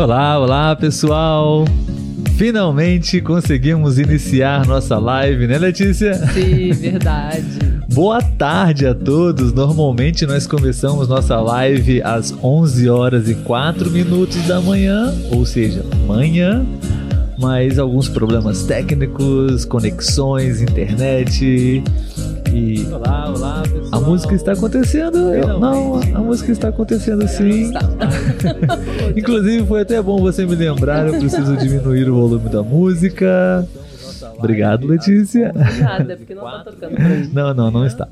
Olá, olá pessoal! Finalmente conseguimos iniciar nossa live, né, Letícia? Sim, verdade. Boa tarde a todos. Normalmente nós começamos nossa live às 11 horas e 4 minutos da manhã, ou seja, manhã. Mas alguns problemas técnicos, conexões, internet e olá, olá, pessoal. A música está acontecendo? Eu, não, a música está acontecendo sim. Inclusive foi até bom você me lembrar, eu preciso diminuir o volume da música. Obrigado, Letícia. Porque não está tocando. Não, não, não está.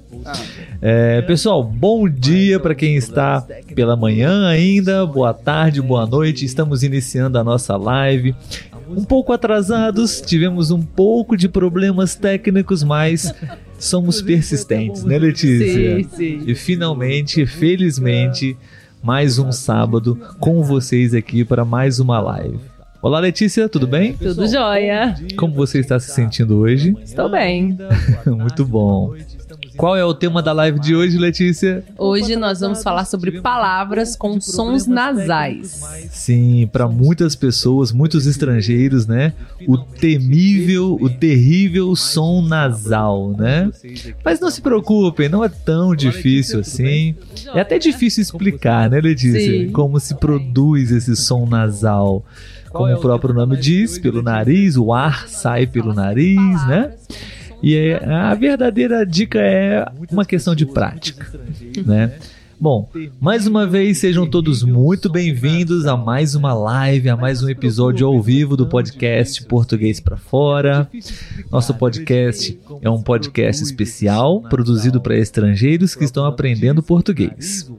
É, pessoal, bom dia para quem está pela manhã ainda, boa tarde, boa noite. Estamos iniciando a nossa live. Um pouco atrasados, tivemos um pouco de problemas técnicos, mas somos persistentes, né, Letícia? Sim, sim. E finalmente, felizmente, mais um sábado com vocês aqui para mais uma live. Olá, Letícia, tudo bem? Tudo jóia. Como você está se sentindo hoje? Estou bem. Muito bom. Qual é o tema da live de hoje, Letícia? Hoje nós vamos falar sobre palavras com sons nasais. Sim, para muitas pessoas, muitos estrangeiros, né? O temível, o terrível som nasal, né? Mas não se preocupem, não é tão difícil assim. É até difícil explicar, né, Letícia? Sim. Como se produz esse som nasal. Como o próprio nome diz, pelo nariz, o ar sai pelo nariz, né? E é- a verdadeira dica é uma questão de prática, né? Bom, mais uma vez sejam todos muito bem-vindos a mais uma live, a mais um episódio ao vivo do podcast Português para Fora. Nosso podcast é um podcast especial produzido para estrangeiros que estão aprendendo português.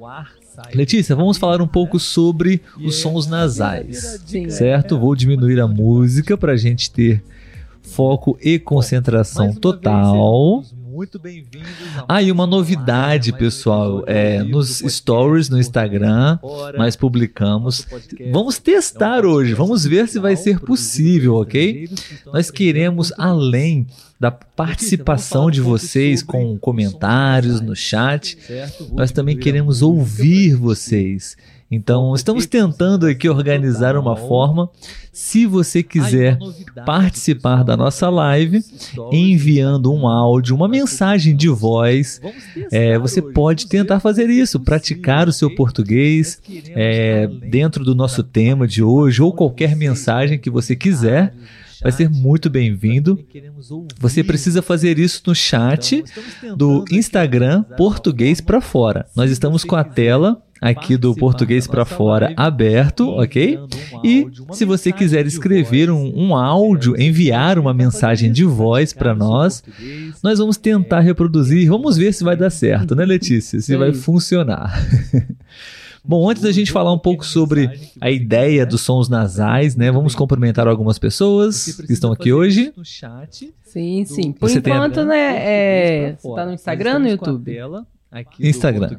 Letícia, vamos falar um pouco sobre os sons nasais, certo? Vou diminuir a música para a gente ter foco e concentração total. Ah, e uma novidade, pessoal, é, nos stories no Instagram, nós publicamos. Vamos testar hoje, vamos ver se vai ser possível, ok? Nós queremos, além da participação de vocês com comentários no chat, nós também queremos ouvir vocês. Então, estamos tentando aqui organizar uma forma. Se você quiser participar da nossa live, enviando um áudio, uma mensagem de voz, é, você pode tentar fazer isso, praticar o seu português é, dentro do nosso tema de hoje, ou qualquer mensagem que você quiser. Vai ser muito bem-vindo. Você precisa fazer isso no chat do Instagram Português para Fora. Nós estamos com a tela aqui do Português para Fora aberto, ok? E se você quiser escrever um, um áudio, enviar uma mensagem de voz para nós, nós vamos tentar reproduzir. Vamos ver se vai dar certo, né, Letícia? Se vai funcionar. Bom, antes da gente falar um pouco sobre a ideia dos sons nasais, né? Vamos cumprimentar algumas pessoas que estão aqui hoje. Sim, sim. Por Você tem a- enquanto, né? É... Você tá no Instagram, no YouTube? Instagram.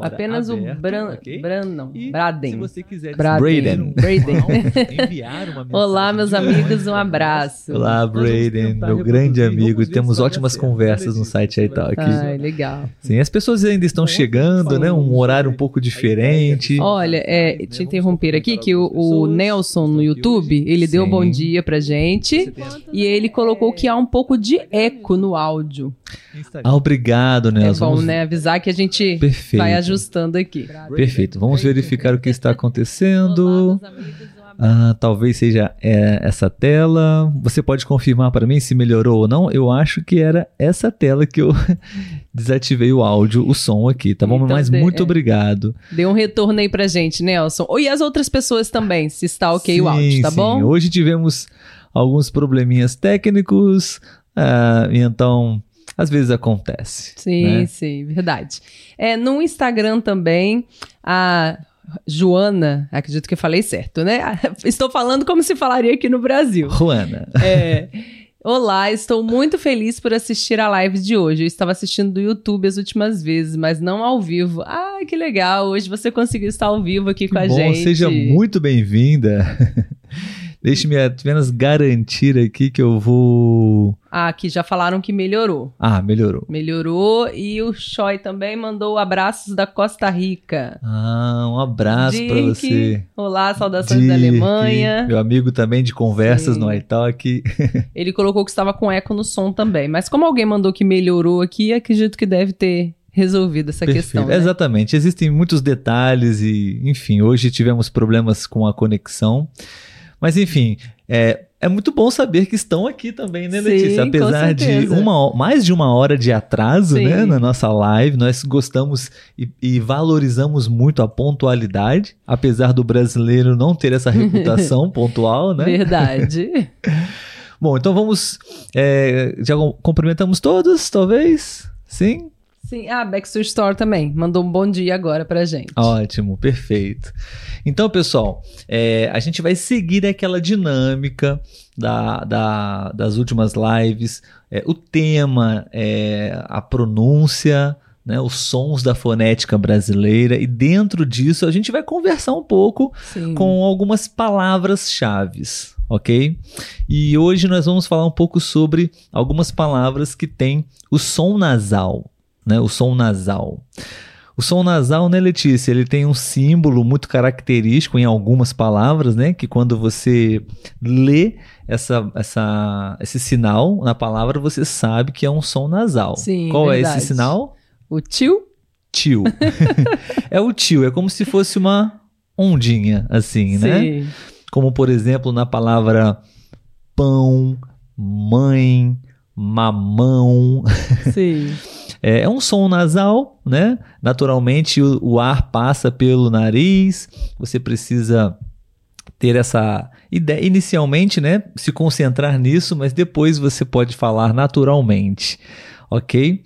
Apenas o Bran... Bran... não. Braden. quiser Braden. Braden. Braden. Olá, meus amigos, um abraço. Olá, Braden, meu grande amigo. Temos ótimas conversas no site iTalk. Ai, legal. Sim, as pessoas ainda estão chegando, né? Um horário um pouco diferente. Olha, é, te interromper aqui que o, o Nelson no YouTube, ele deu Sim. bom dia pra gente e ele colocou que há um pouco de eco no áudio. Ah, obrigado, É Nelson. bom, Vamos- né? Avisar que a gente Perfeito. vai ajustando aqui. Perfeito. Vamos verificar o que está acontecendo. Ah, talvez seja é, essa tela. Você pode confirmar para mim se melhorou ou não? Eu acho que era essa tela que eu desativei o áudio, o som aqui, tá bom? Então, Mas de- muito é. obrigado. Dê um retorno aí pra gente, Nelson. E as outras pessoas também, se está ok o áudio, Sim, tá sim. bom? Hoje tivemos alguns probleminhas técnicos, ah, e então às vezes acontece. Sim, né? sim, verdade. É, no Instagram também, a Joana, acredito que eu falei certo, né? Estou falando como se falaria aqui no Brasil. Juana. É. Olá, estou muito feliz por assistir a live de hoje. Eu estava assistindo do YouTube as últimas vezes, mas não ao vivo. Ah, que legal! Hoje você conseguiu estar ao vivo aqui com a Bom, gente. seja muito bem-vinda. Deixe-me apenas garantir aqui que eu vou. Ah, aqui já falaram que melhorou. Ah, melhorou. Melhorou e o Choi também mandou abraços da Costa Rica. Ah, um abraço para você. Olá, saudações Dirk, da Alemanha. Meu amigo também de conversas Sim. no iTalk. Ele colocou que estava com eco no som também. Mas como alguém mandou que melhorou aqui, acredito que deve ter resolvido essa Perfeito. questão. Né? Exatamente. Existem muitos detalhes e, enfim, hoje tivemos problemas com a conexão. Mas, enfim, é, é muito bom saber que estão aqui também, né, Letícia? Sim, Apesar de uma, mais de uma hora de atraso né, na nossa live, nós gostamos e, e, valorizamos muito a pontualidade, apesar do brasileiro não ter essa reputação pontual, né? Verdade. bom, então vamos. É, já cumprimentamos todos, talvez? Sim? Sim, ah, Backstreet Store também. Mandou um bom dia agora pra gente. Ótimo, perfeito. Então, pessoal, é, a gente vai seguir aquela dinâmica da, da, das últimas lives. É, o tema é a pronúncia, né, os sons da fonética brasileira, e dentro disso a gente vai conversar um pouco Sim. com algumas palavras-chave, ok? E hoje nós vamos falar um pouco sobre algumas palavras que têm o som nasal né? O som nasal. O som nasal, né, Letícia? Ele tem um símbolo muito característico em algumas palavras, né? Que quando você lê essa, essa, esse sinal na palavra, você sabe que é um som nasal. Sim, Qual verdade. é esse sinal? O tio? Tio. é o tio, é como se fosse uma ondinha, assim, né? Sim. né? Como, por exemplo, na palavra pão, mãe, mamão. Sim. É, é um som nasal, né? Naturalmente o, o ar passa pelo nariz, você precisa ter essa ideia inicialmente, né? Se concentrar nisso, mas depois você pode falar naturalmente, ok?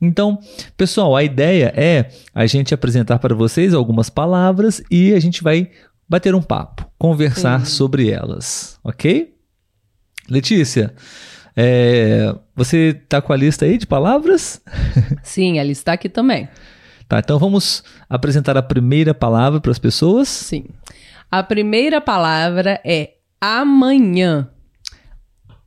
Então, pessoal, a ideia é a gente apresentar para vocês algumas palavras e a gente vai bater um papo, conversar sobre elas, ok? Letícia, é, você tá com a lista aí de palavras? Sim, a lista está aqui também. Tá, então vamos apresentar a primeira palavra para as pessoas? Sim. A primeira palavra é amanhã.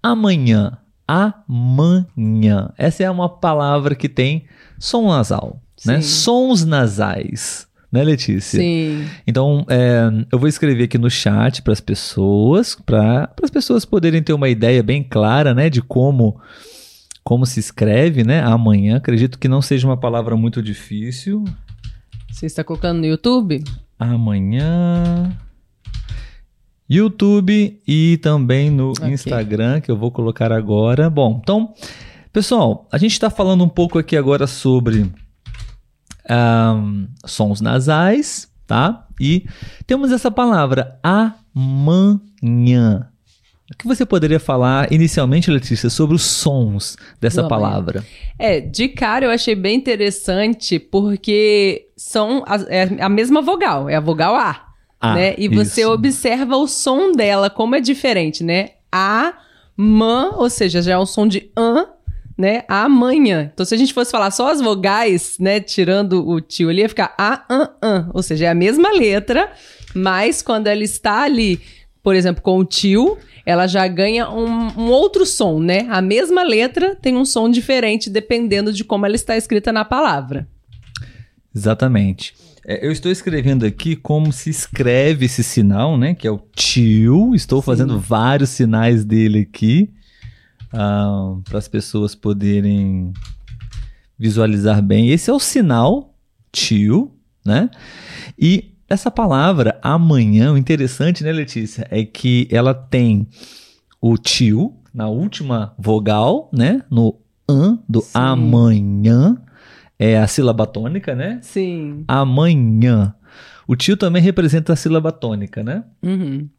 Amanhã. Amanhã. Essa é uma palavra que tem som nasal, né? Sim. né? Sons nasais né, Letícia? Sim. Então, é, eu vou escrever aqui no chat para as pessoas, para as pessoas poderem ter uma ideia bem clara, né, de como como se escreve, né? Amanhã. Acredito que não seja uma palavra muito difícil. Você está colocando no YouTube? Amanhã. YouTube e também no okay. Instagram, que eu vou colocar agora. Bom, então, pessoal, a gente está falando um pouco aqui agora sobre um, sons nasais, tá? E temos essa palavra amanhã. O que você poderia falar inicialmente, Letícia, sobre os sons dessa palavra? É, de cara eu achei bem interessante porque são a, é a mesma vogal, é a vogal A. Ah, né? E você isso. observa o som dela, como é diferente, né? A, man, ou seja, já é um som de an, né, amanhã. Então, se a gente fosse falar só as vogais, né, tirando o tio ali, ia ficar a, an, an. Ou seja, é a mesma letra, mas quando ela está ali, por exemplo, com o tio, ela já ganha um, um, outro som, né? A mesma letra tem um som diferente dependendo de como ela está escrita na palavra. Exatamente. É, eu estou escrevendo aqui como se escreve esse sinal, né? Que é o tio. Estou Sim. fazendo vários sinais dele aqui uh, para as pessoas poderem visualizar bem. Esse é o sinal tio, né? E essa palavra amanhã, o interessante, né, Letícia, é que ela tem o tio na última vogal, né? No an do Sim. amanhã. É a sílaba tônica, né? Sim. Amanhã. O tio também representa a sílaba tônica, né? Uhum.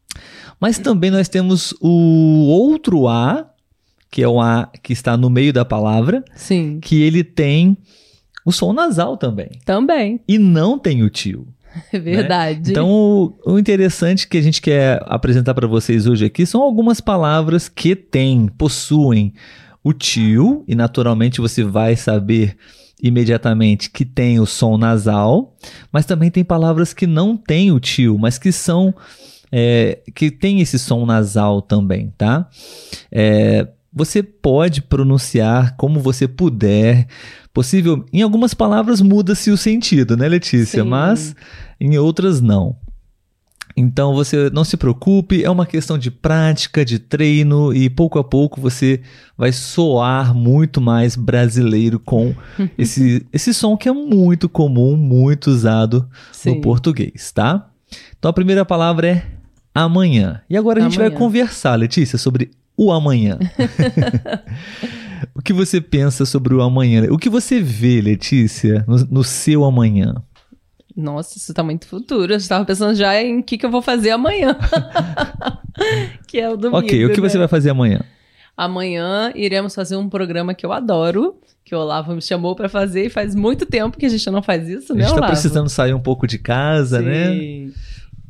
Mas também nós temos o outro A, que é o A que está no meio da palavra, Sim. que ele tem o som nasal também. Também. E não tem o tio. É verdade. Né? Então, o, o, interessante que a gente quer apresentar para vocês hoje aqui são algumas palavras que têm, possuem o tio, e naturalmente você vai saber imediatamente que tem o som nasal, mas também tem palavras que não têm o tio, mas que são é, que tem esse som nasal também, tá? É, você pode pronunciar como você puder. Possível, em algumas palavras muda-se o sentido, né, Letícia? Sim. Mas em outras não. Então você não se preocupe, é uma questão de prática, de treino e pouco a pouco você vai soar muito mais brasileiro com esse, esse som que é muito comum, muito usado Sim. no português, tá? Então a primeira palavra é amanhã. E agora a gente vai conversar, Letícia, sobre o amanhã. o que você pensa sobre o amanhã? O que você vê, Letícia, no, no seu amanhã? Nossa, isso tá muito futuro. Eu estava pensando já em o que, que eu vou fazer amanhã. que é o domingo. Ok, o que né? você vai fazer amanhã? Amanhã iremos fazer um programa que eu adoro, que o Olavo me chamou para fazer e faz muito tempo que a gente não faz isso, né, A gente tá Olavo? precisando sair um pouco de casa, né? Sim. né?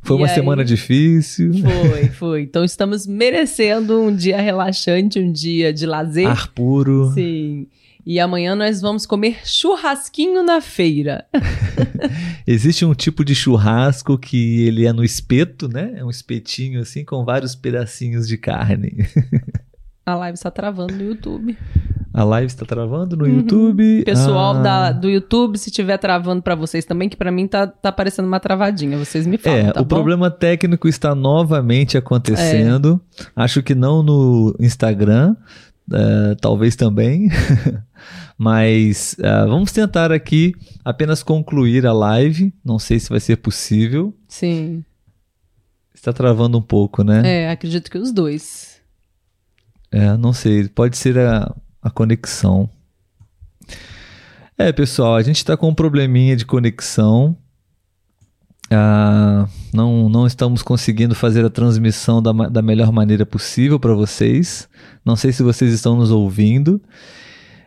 Foi e uma aí, semana difícil. Foi, foi. Então estamos merecendo um dia relaxante, um dia de lazer. Ar puro. Sim. E amanhã nós vamos comer churrasquinho na feira. Existe um tipo de churrasco que ele é no espeto, né? É um espetinho assim com vários pedacinhos de carne. A live está travando no YouTube. A live está travando no uhum. YouTube. Pessoal ah. da, do YouTube, se estiver travando para vocês também, que para mim tá, tá parecendo uma travadinha. Vocês me falam. É, tá o bom? problema técnico está novamente acontecendo. É. Acho que não no Instagram, uh, talvez também. Mas uh, vamos tentar aqui apenas concluir a live. Não sei se vai ser possível. Sim. Está travando um pouco, né? É, acredito que os dois. É, não sei. Pode ser a, a conexão. É, pessoal, a gente está com um probleminha de conexão. Ah, não, não estamos conseguindo fazer a transmissão da, da melhor maneira possível para vocês. Não sei se vocês estão nos ouvindo.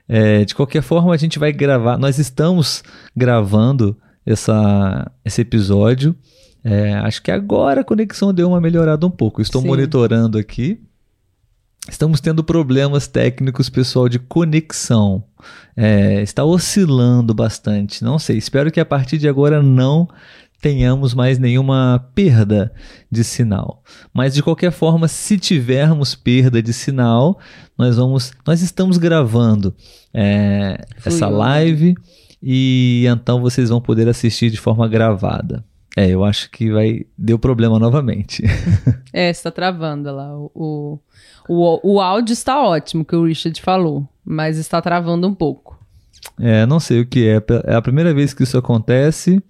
É, de qualquer forma, a gente vai gravar. Nós estamos gravando essa, esse episódio. É, acho que agora a conexão deu uma melhorada um pouco. Estou Sim. monitorando aqui. Estamos tendo problemas técnicos, pessoal, de conexão. É, está oscilando bastante. Não sei. Espero que a partir de agora não tenhamos mais nenhuma perda de sinal. Mas de qualquer forma, se tivermos perda de sinal, nós vamos, nós estamos gravando é, essa live e então vocês vão poder assistir de forma gravada. É, eu acho que vai deu problema novamente. é, está travando lá. O, o, o áudio está ótimo, que o Richard falou, mas está travando um pouco. É, não sei o que é. É a primeira vez que isso acontece.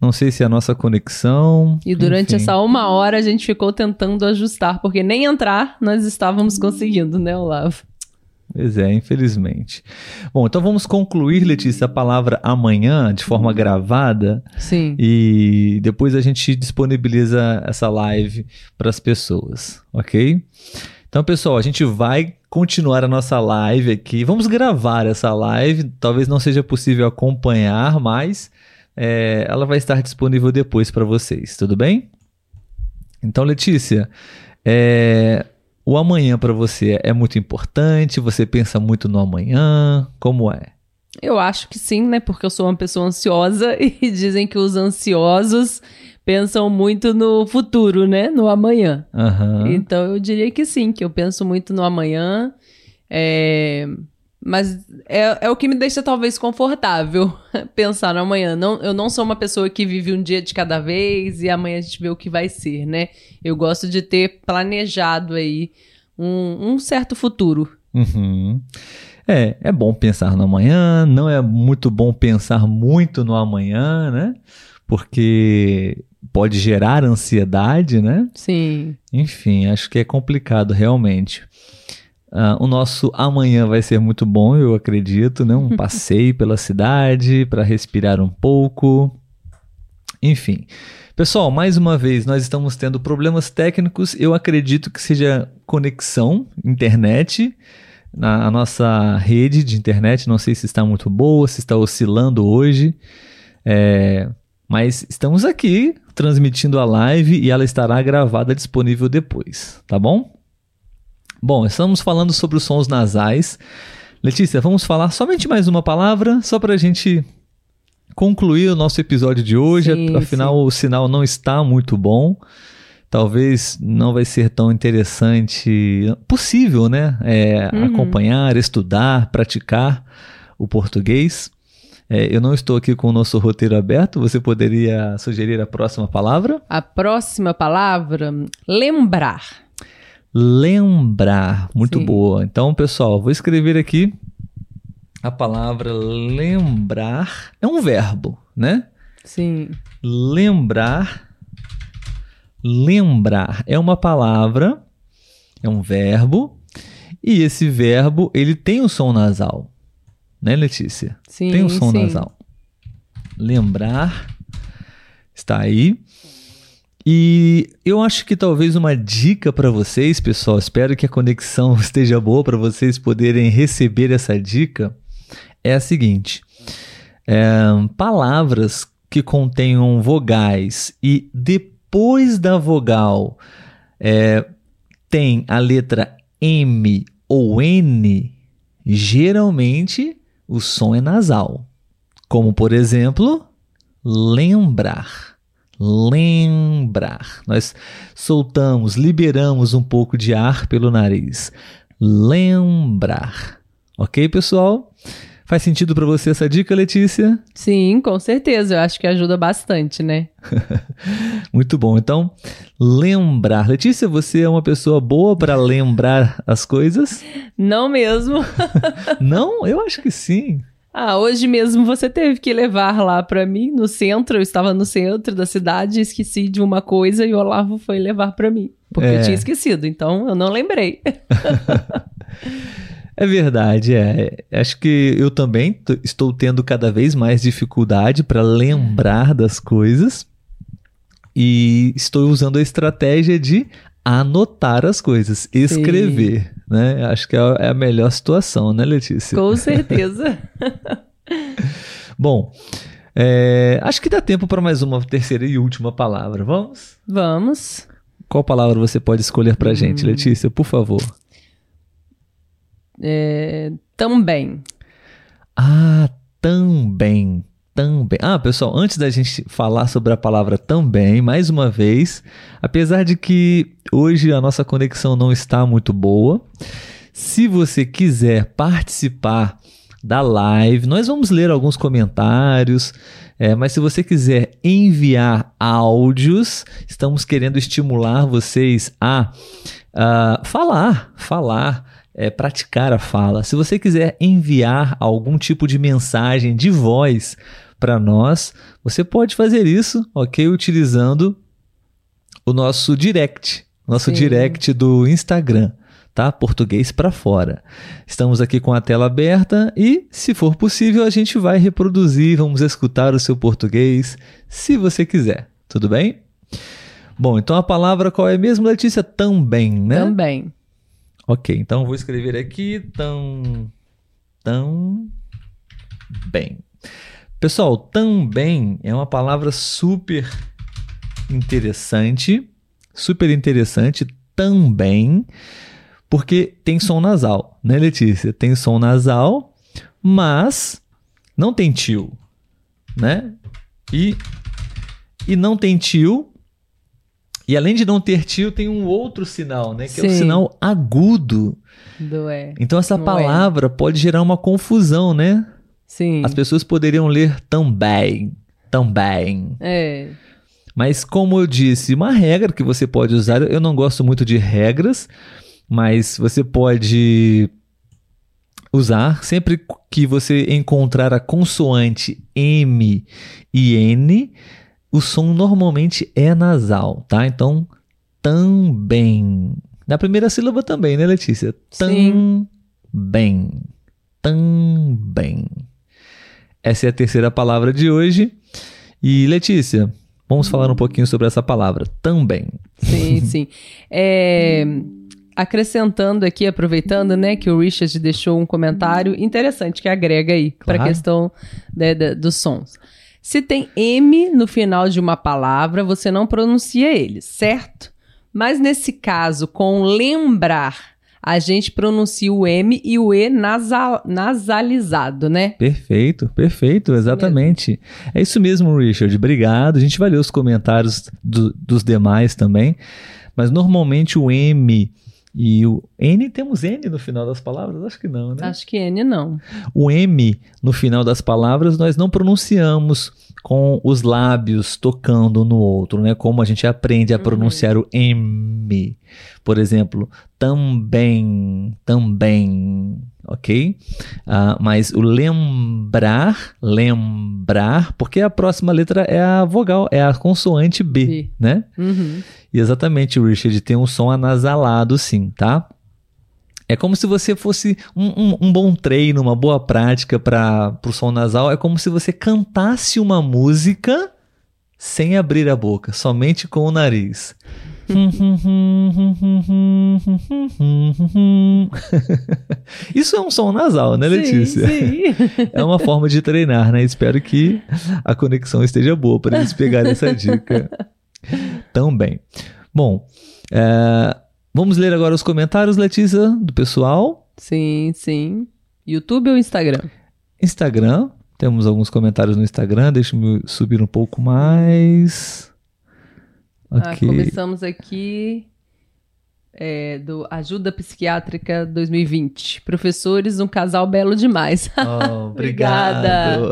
Não sei se é a nossa conexão. E durante enfim. essa uma hora a gente ficou tentando ajustar, porque nem entrar nós estávamos conseguindo, né, Olavo? Pois é, infelizmente. Bom, então vamos concluir, Letícia, a palavra amanhã de forma gravada. Sim. E depois a gente disponibiliza essa live para as pessoas, ok? Então, pessoal, a gente vai continuar a nossa live aqui. Vamos gravar essa live. Talvez não seja possível acompanhar, mas é, ela vai estar disponível depois para vocês, tudo bem? Então, Letícia, é, o amanhã para você é muito importante? Você pensa muito no amanhã? Como é? Eu acho que sim, né? Porque eu sou uma pessoa ansiosa e dizem que os ansiosos pensam muito no futuro, né? No amanhã. Uhum. Então eu diria que sim, que eu penso muito no amanhã. É... Mas é, é o que me deixa talvez confortável pensar no amanhã. Não, eu não sou uma pessoa que vive um dia de cada vez e amanhã a gente vê o que vai ser, né? Eu gosto de ter planejado aí um, um certo futuro. Uhum. É, é bom pensar no amanhã, não é muito bom pensar muito no amanhã, né? Porque pode gerar ansiedade, né? Sim. Enfim, acho que é complicado realmente. Uh, o nosso amanhã vai ser muito bom, eu acredito, né? Um passeio pela cidade para respirar um pouco. Enfim. Pessoal, mais uma vez, nós estamos tendo problemas técnicos. Eu acredito que seja conexão, internet, na nossa rede de internet. Não sei se está muito boa, se está oscilando hoje. É, mas estamos aqui transmitindo a live e ela estará gravada disponível depois, tá bom? Bom, estamos falando sobre os sons nasais. Letícia, vamos falar somente mais uma palavra, só para a gente concluir o nosso episódio de hoje. Sim, Afinal, sim. o sinal não está muito bom. talvez não vai ser tão interessante, possível, né? É, uhum. Acompanhar, estudar, praticar o português. É, eu não estou aqui com o nosso roteiro aberto. Você poderia sugerir a próxima palavra? A próxima palavra, lembrar. Lembrar, muito Sim. boa. Então, pessoal, vou escrever aqui a palavra lembrar. É um verbo, né? Sim. Lembrar. Lembrar é uma palavra, é um verbo, e esse verbo ele tem um som nasal. Né, Letícia? Sim. Tem um som sim. nasal. Lembrar está aí. E eu acho que talvez uma dica para vocês, pessoal, espero que a conexão esteja boa para vocês poderem receber essa dica, é a seguinte: é, palavras que contenham vogais e depois da vogal é, tem a letra M ou N, geralmente o som é nasal. Como, por exemplo, lembrar. Lembrar. Nós soltamos, liberamos um pouco de ar pelo nariz. Lembrar. Ok, pessoal? Faz sentido para você essa dica, Letícia? Sim, com certeza. Eu acho que ajuda bastante, né? Muito bom. Então, lembrar. Letícia, você é uma pessoa boa para lembrar as coisas? Não mesmo. Não? Eu acho que sim. Ah, hoje mesmo você teve que levar lá para mim no centro. Eu estava no centro da cidade, esqueci de uma coisa e o Olavo foi levar para mim, porque é. eu tinha esquecido. Então eu não lembrei. É verdade, é. Acho que eu também estou tendo cada vez mais dificuldade para lembrar das coisas e estou usando a estratégia de anotar as coisas, escrever, Sim. né? Acho que é, é a melhor situação, né, Letícia? Com certeza. Bom, é, acho que dá tempo para mais uma terceira e última palavra. Vamos? Vamos. Qual palavra você pode escolher para hum. gente, Letícia, por favor? É, também. Ah, também. Também. Ah, pessoal, antes da gente falar sobre a palavra também, mais uma vez, apesar de que hoje a nossa conexão não está muito boa, se você quiser participar da live, nós vamos ler alguns comentários, é, mas se você quiser enviar áudios, estamos querendo estimular vocês a, a falar, falar é, praticar a fala. Se você quiser enviar algum tipo de mensagem de voz para nós, você pode fazer isso, ok? Utilizando o nosso direct, nosso Sim. direct do Instagram, tá? Português para fora. Estamos aqui com a tela aberta e, se for possível, a gente vai reproduzir, vamos escutar o seu português, se você quiser. Tudo bem? Bom, então a palavra qual é mesmo, Letícia? Também, né? Também. Ok, então vou escrever aqui tão. tão. bem. Pessoal, também é uma palavra super interessante. Super interessante também, porque tem som nasal, né, Letícia? Tem som nasal, mas não tem tio, né? E, e não tem tio e além de não ter tio, tem um outro sinal, né? Que Sim. é o sinal agudo. Do é. Então essa palavra é. pode gerar uma confusão, né? Sim. As pessoas poderiam ler também. Também. É. Mas como eu disse, uma regra que você pode usar, eu não gosto muito de regras, mas você pode usar sempre que você encontrar a consoante M e N, o som normalmente é nasal, tá? Então, também. Na primeira sílaba também, né, Letícia? Também. Também. Essa é a terceira palavra de hoje. E, Letícia, vamos falar um pouquinho sobre essa palavra. Também. Sim, sim. É, acrescentando aqui, aproveitando, né, que o Richard deixou um comentário interessante que agrega aí claro. para a questão né, dos sons. Se tem M no final de uma palavra, você não pronuncia ele, certo? Mas nesse caso, com lembrar, a gente pronuncia o M e o E nasal, nasalizado, né? Perfeito, perfeito, exatamente. É isso mesmo, Richard. Obrigado. A gente vai ler os comentários do, dos demais também. Mas normalmente o M e o N, temos N no final das palavras? Acho que não, né? Acho que N não. O M no final das palavras nós não pronunciamos com os lábios tocando no outro, né? Como a gente aprende a uhum. pronunciar uhum. o M. Por exemplo, também, também, ok? Uh, mas o lembrar, lembrar, porque a próxima letra é a vogal, é a consoante B, B. né? Uhum. E exatamente, Richard, tem um som anasalado sim, tá? É como se você fosse um, um, um bom treino, uma boa prática para o som nasal. É como se você cantasse uma música sem abrir a boca, somente com o nariz. Isso é um som nasal, né, Letícia? Sim, sim. É uma forma de treinar, né? Espero que a conexão esteja boa para eles pegarem essa dica também. Bom, é, Vamos ler agora os comentários, Letícia, do pessoal. Sim, sim. YouTube ou Instagram? Instagram. Temos alguns comentários no Instagram. Deixa eu subir um pouco mais. Ah, começamos aqui é, do Ajuda Psiquiátrica 2020. Professores, um casal belo demais. Oh, Obrigada.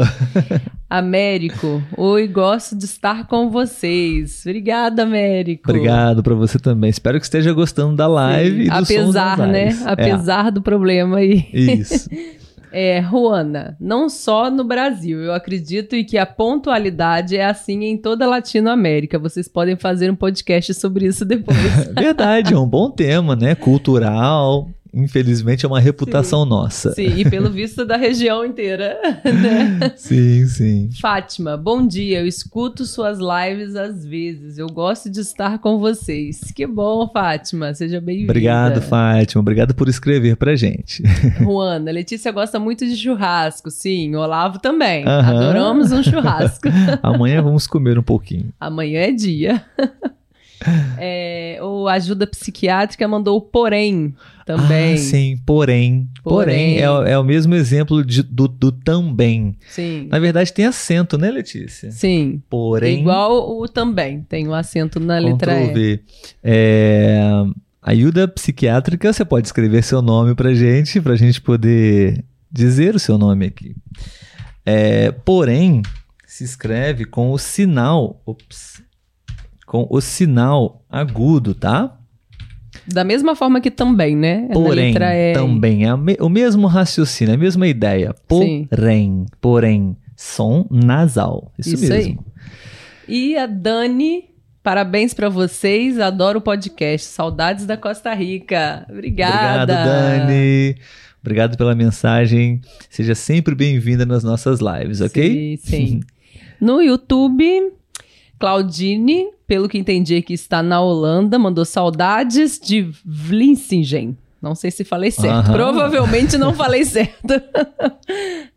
Américo, oi, gosto de estar com vocês. Obrigada, Américo. Obrigado para você também. Espero que esteja gostando da live Sim. e Apesar, né? É. Apesar é. do problema aí. Isso. É, Juana, não só no Brasil, eu acredito e que a pontualidade é assim em toda a Latinoamérica. Vocês podem fazer um podcast sobre isso depois. Verdade, é um bom tema, né? Cultural infelizmente, é uma reputação sim. nossa. Sim, e pelo visto da região inteira, né? Sim, sim. Fátima, bom dia. Eu escuto suas lives às vezes. Eu gosto de estar com vocês. Que bom, Fátima. Seja bem-vinda. Obrigado, Fátima. Obrigado por escrever pra gente. Juana, Letícia gosta muito de churrasco. Sim, Olavo também. Adoramos um churrasco. Amanhã vamos comer um pouquinho. Amanhã é dia. É, o Ajuda Psiquiátrica mandou o porém também. Ah, sim, porém. Porém, porém é, é, o mesmo exemplo de, do, do também. Sim. Na verdade, tem acento, né, Letícia? Sim. Porém. Igual o também, tem o um acento na letra E. V. É, ajuda psiquiátrica, você pode escrever seu nome pra gente, pra gente poder dizer o seu nome aqui. É, porém, se escreve com o sinal. Ops com o sinal agudo, tá? Da mesma forma que também, né? Porém, é... também. É o mesmo raciocínio, a mesma ideia. Porém, Sim. porém, som nasal. Isso, Isso mesmo. Aí. E a Dani, parabéns para vocês. Adoro o podcast. Saudades da Costa Rica. Obrigada. Obrigado, Dani. Obrigado pela mensagem. Seja sempre bem-vinda nas nossas lives, ok? Sim, sim. no YouTube, Claudine, pelo que entendi que está na Holanda, mandou saudades de Vlissingen. Não sei se falei certo. Provavelmente não falei certo.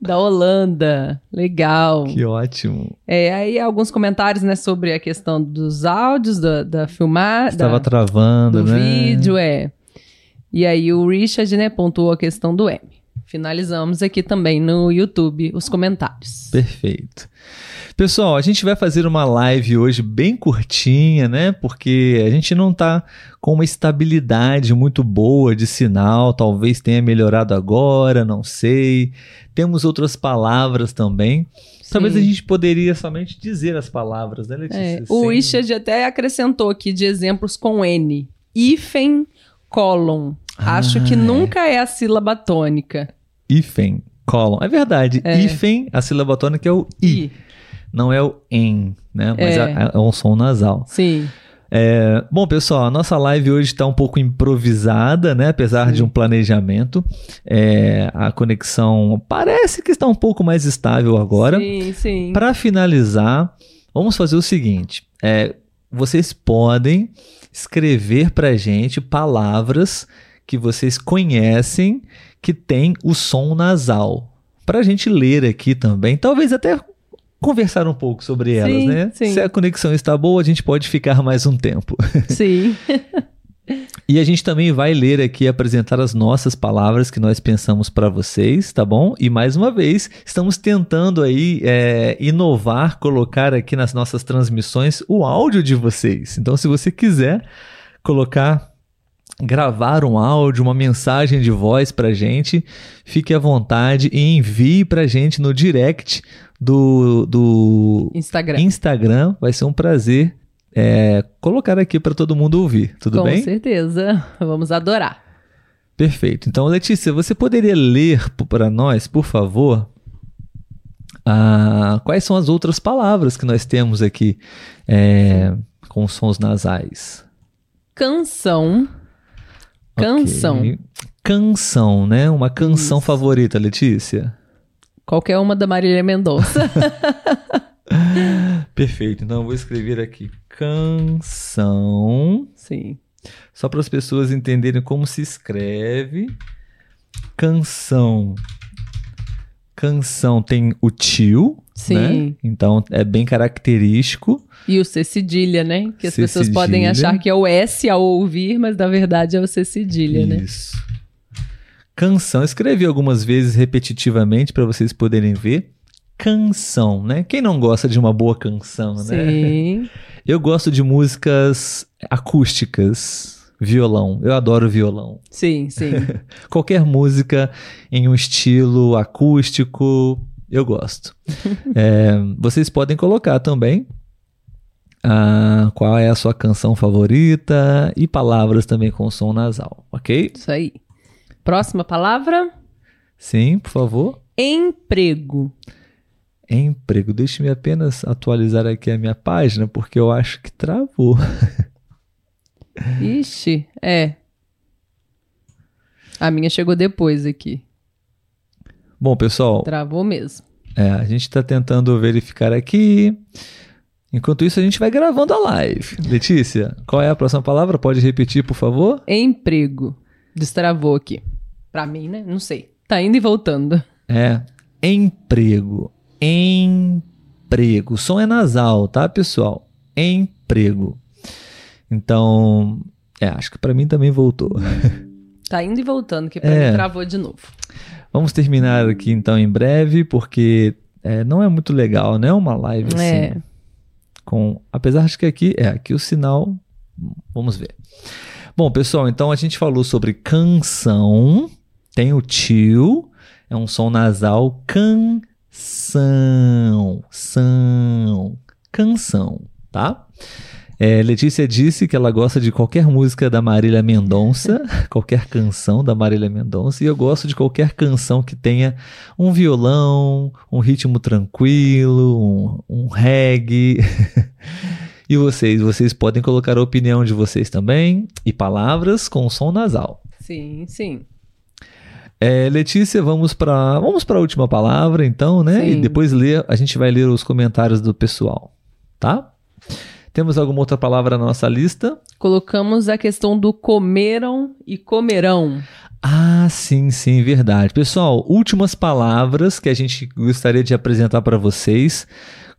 da Holanda. Legal. Que ótimo. É, aí alguns comentários, né, sobre a questão dos áudios, da, da filmar. Estava travando, do né? vídeo, é. E aí o Richard, né, pontuou a questão do M. Finalizamos aqui também no YouTube os comentários. Perfeito. Pessoal, a gente vai fazer uma live hoje bem curtinha, né? Porque a gente não tá com uma estabilidade muito boa de sinal, talvez tenha melhorado agora, não sei. Temos outras palavras também. Sim. Talvez a gente poderia somente dizer as palavras, né, Letícia? É, o Richard até acrescentou aqui de exemplos com N. Hífen, colon. Ah, Acho que é. nunca é a sílaba tônica. Hífen, colon. É verdade. É. Hífen, a sílaba tônica é o I. I não é o em, né? Mas é, é, é um som nasal. Sim. É, bom, pessoal, a nossa live hoje está um pouco improvisada, né? Apesar Sim. de um planejamento. É, a conexão parece que está um pouco mais estável agora. Sim, sim. Para finalizar, vamos fazer o seguinte: é, vocês podem escrever para gente palavras que vocês conhecem que tem o som nasal. Para a gente ler aqui também, talvez até conversar um pouco sobre elas, sim, né? Sim. Se a conexão está boa, a gente pode ficar mais um tempo. Sim. E a gente também vai ler aqui apresentar as nossas palavras que nós pensamos para vocês, tá bom? E mais uma vez, estamos tentando aí é, inovar, colocar aqui nas nossas transmissões o áudio de vocês. Então, se você quiser colocar gravar um áudio, uma mensagem de voz para gente, fique à vontade e envie para gente no direct do, do Instagram. Instagram. Vai ser um prazer é, colocar aqui para todo mundo ouvir. Tudo Com bem? Com certeza. Vamos adorar. Perfeito. Então, Letícia, você poderia ler para nós, por favor, ah, quais são as outras palavras que nós temos aqui é, com sons nasais? Canção. Canção. Okay. Canção, né? Uma canção Isso. favorita, Letícia? Qualquer uma da Marília Mendonça. Perfeito. Então eu vou escrever aqui canção. Sim. Só para as pessoas entenderem como se escreve. Canção. Canção tem o tio, Sim. Né? Então é bem característico. E o C cedilha, né? Que as C pessoas cedilha. podem achar que é o S ao ouvir, mas na verdade é o C cedilha, Isso. né? Isso. Canção. Escrevi algumas vezes repetitivamente para vocês poderem ver canção, né? Quem não gosta de uma boa canção, né? Sim. Eu gosto de músicas acústicas, violão. Eu adoro violão. Sim, sim. Qualquer música em um estilo acústico, eu gosto. é, vocês podem colocar também ah, qual é a sua canção favorita e palavras também com som nasal, ok? Isso aí. Próxima palavra? Sim, por favor. Emprego emprego. Deixe-me apenas atualizar aqui a minha página, porque eu acho que travou. Ixi, é. A minha chegou depois aqui. Bom, pessoal. Travou mesmo. É, a gente está tentando verificar aqui. Enquanto isso, a gente vai gravando a live. Letícia, qual é a próxima palavra? Pode repetir, por favor? Emprego. Destravou aqui. Pra mim, né? Não sei. Tá indo e voltando. É. Emprego emprego. O som é nasal, tá, pessoal? Emprego. Então, é, acho que para mim também voltou. Tá indo e voltando, que para é. mim travou de novo. Vamos terminar aqui então em breve, porque é, não é muito legal, né? Uma live assim. É. Com, apesar de que aqui, é, aqui o sinal, vamos ver. Bom, pessoal, então a gente falou sobre canção, tem o tio, é um som nasal, can são, são, canção, tá? É, Letícia disse que ela gosta de qualquer música da Marília Mendonça, qualquer canção da Marília Mendonça, e eu gosto de qualquer canção que tenha um violão, um ritmo tranquilo, um, um reggae. e vocês, vocês podem colocar a opinião de vocês também e palavras com som nasal. Sim, sim. É, Letícia, vamos para vamos para a última palavra, então, né? Sim. E depois ler, a gente vai ler os comentários do pessoal, tá? Temos alguma outra palavra na nossa lista? Colocamos a questão do comeram e comerão. Ah, sim, sim, verdade. Pessoal, últimas palavras que a gente gostaria de apresentar para vocês,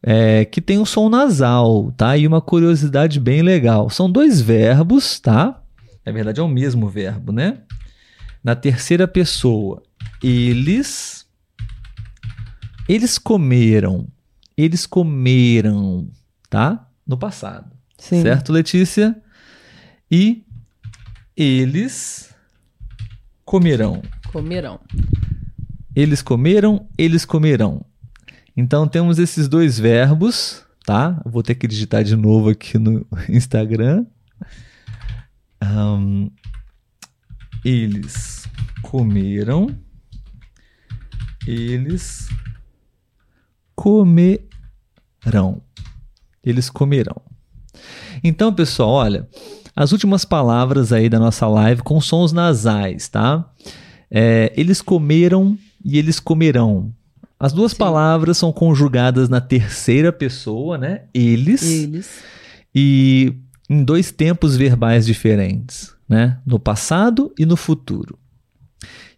é, que tem um som nasal, tá? E uma curiosidade bem legal. São dois verbos, tá? Na verdade, é o mesmo verbo, né? na terceira pessoa. Eles eles comeram. Eles comeram, tá? No passado. Sim. Certo, Letícia? E eles comerão. Comerão. Eles comeram, eles comerão. Então temos esses dois verbos, tá? vou ter que digitar de novo aqui no Instagram. Um, eles comeram, eles comerão. Eles comerão. Então, pessoal, olha, as últimas palavras aí da nossa live com sons nasais, tá? É, eles comeram e eles comerão. As duas Sim. palavras são conjugadas na terceira pessoa, né? Eles. Eles. E em dois tempos verbais diferentes né? No passado e no futuro.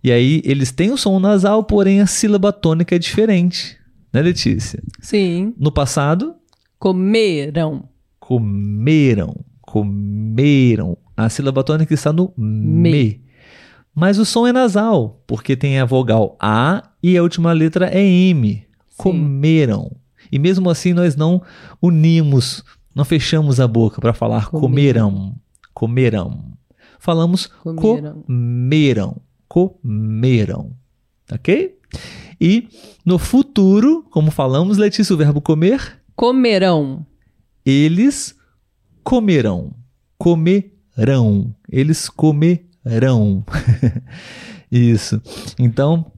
E aí eles têm o som nasal, porém a sílaba tônica é diferente, né, Letícia? Sim. No passado? Comeram. Comeram. Comeram. A sílaba tônica está no me. me. Mas o som é nasal, porque tem a vogal A e a última letra é M. Sim. Comeram. E mesmo assim nós não unimos, não fechamos a boca para falar comerão. Comerão. Falamos comeram. comeram. Comeram. Ok? E no futuro, como falamos, Letícia, o verbo comer? Comerão. Eles comerão. Comerão. Eles comerão. Isso. Então,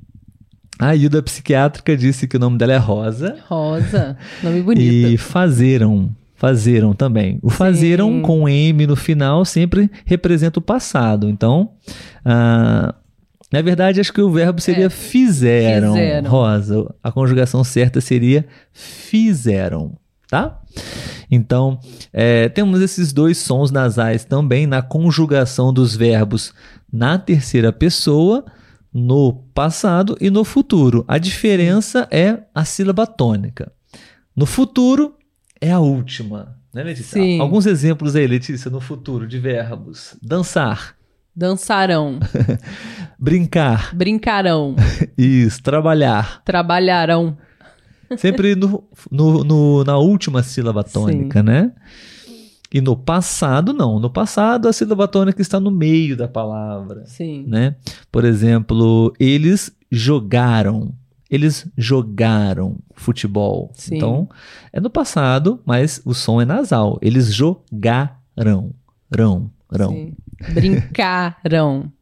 a ajuda psiquiátrica disse que o nome dela é Rosa. Rosa, nome bonito. E fazeram, fazeram também. O fazeram Sim. com M no final sempre representa o passado. Então, ah, na verdade, acho que o verbo seria é. fizeram, fizeram, Rosa. A conjugação certa seria fizeram, tá? Então, é, temos esses dois sons nasais também na conjugação dos verbos na terceira pessoa no passado e no futuro. A diferença é a sílaba tônica. No futuro é a última, né, Letícia? Sim. Alguns exemplos aí, Letícia, no futuro de verbos: dançar. Dançarão. Brincar. Brincarão. Isso, trabalhar. Trabalharão. Sempre no, no, no na última sílaba tônica, Sim. né? E no passado, não. No passado, a sílaba tônica está no meio da palavra. Sim. Né? Por exemplo, eles jogaram. Eles jogaram futebol. Sim. Então, é no passado, mas o som é nasal. Eles jogaram. Rão, rão. Sim. Brincaram.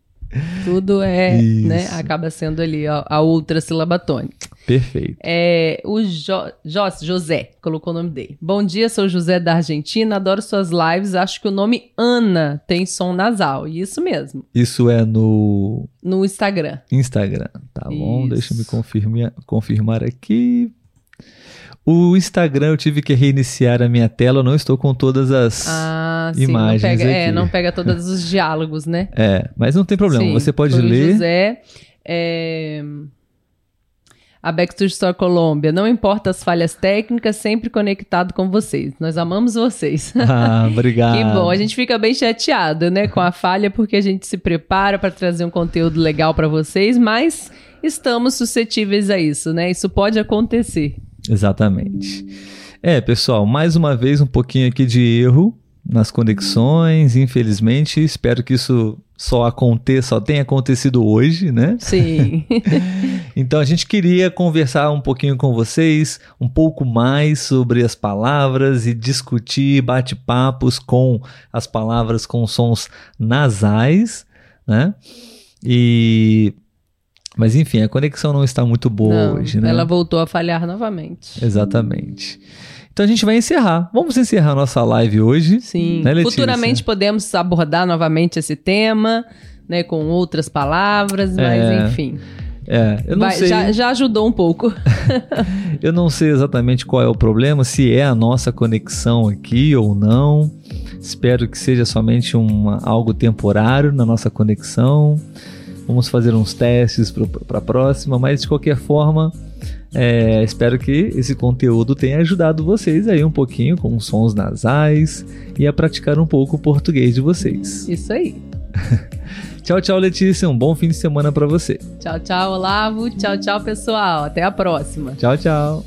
Tudo é, né, Isso. né? Acaba sendo ali a, a outra sílaba tônica. Perfeito. É, o jo, Jos, José colocou o nome dele. Bom dia, sou José da Argentina, adoro suas lives. Acho que o nome Ana tem som nasal. Isso mesmo. Isso é no. No Instagram. Instagram. Tá bom, deixa eu me confirmar, confirmar aqui. O Instagram eu tive que reiniciar a minha tela, eu não estou com todas as ah, sim, imagens. Não pega, aqui. É, não pega todos os diálogos, né? É, mas não tem problema, sim, você pode ler. José, é... A Backstore Store Colômbia, não importa as falhas técnicas, sempre conectado com vocês. Nós amamos vocês. Ah, obrigado. que bom, a gente fica bem chateado, né, com a falha, porque a gente se prepara para trazer um conteúdo legal para vocês, mas estamos suscetíveis a isso, né? Isso pode acontecer. Exatamente. É, pessoal, mais uma vez um pouquinho aqui de erro nas conexões, infelizmente. Espero que isso só aconteça, só tenha acontecido hoje, né? Sim. então a gente queria conversar um pouquinho com vocês, um pouco mais sobre as palavras e discutir bate-papos com as palavras com sons nasais, né? E mas enfim, a conexão não está muito boa não, hoje, né? Ela voltou a falhar novamente. Exatamente. Então a gente vai encerrar. Vamos encerrar nossa live hoje. Sim. Né, Futuramente podemos abordar novamente esse tema, né, com outras palavras, mas é... enfim. É, eu não Vai, sei. Já, já, ajudou um pouco. eu não sei exatamente qual é o problema, se é a nossa conexão aqui ou não. Espero que seja somente uma, algo temporário na nossa conexão. Vamos fazer uns testes para a próxima, mas de qualquer forma, é, espero que esse conteúdo tenha ajudado vocês aí um pouquinho com sons nasais e a praticar um pouco o português de vocês. Isso aí. tchau, tchau, Letícia. Um bom fim de semana para você. Tchau, tchau, Olavo. Tchau, tchau, pessoal. Até a próxima. Tchau, tchau.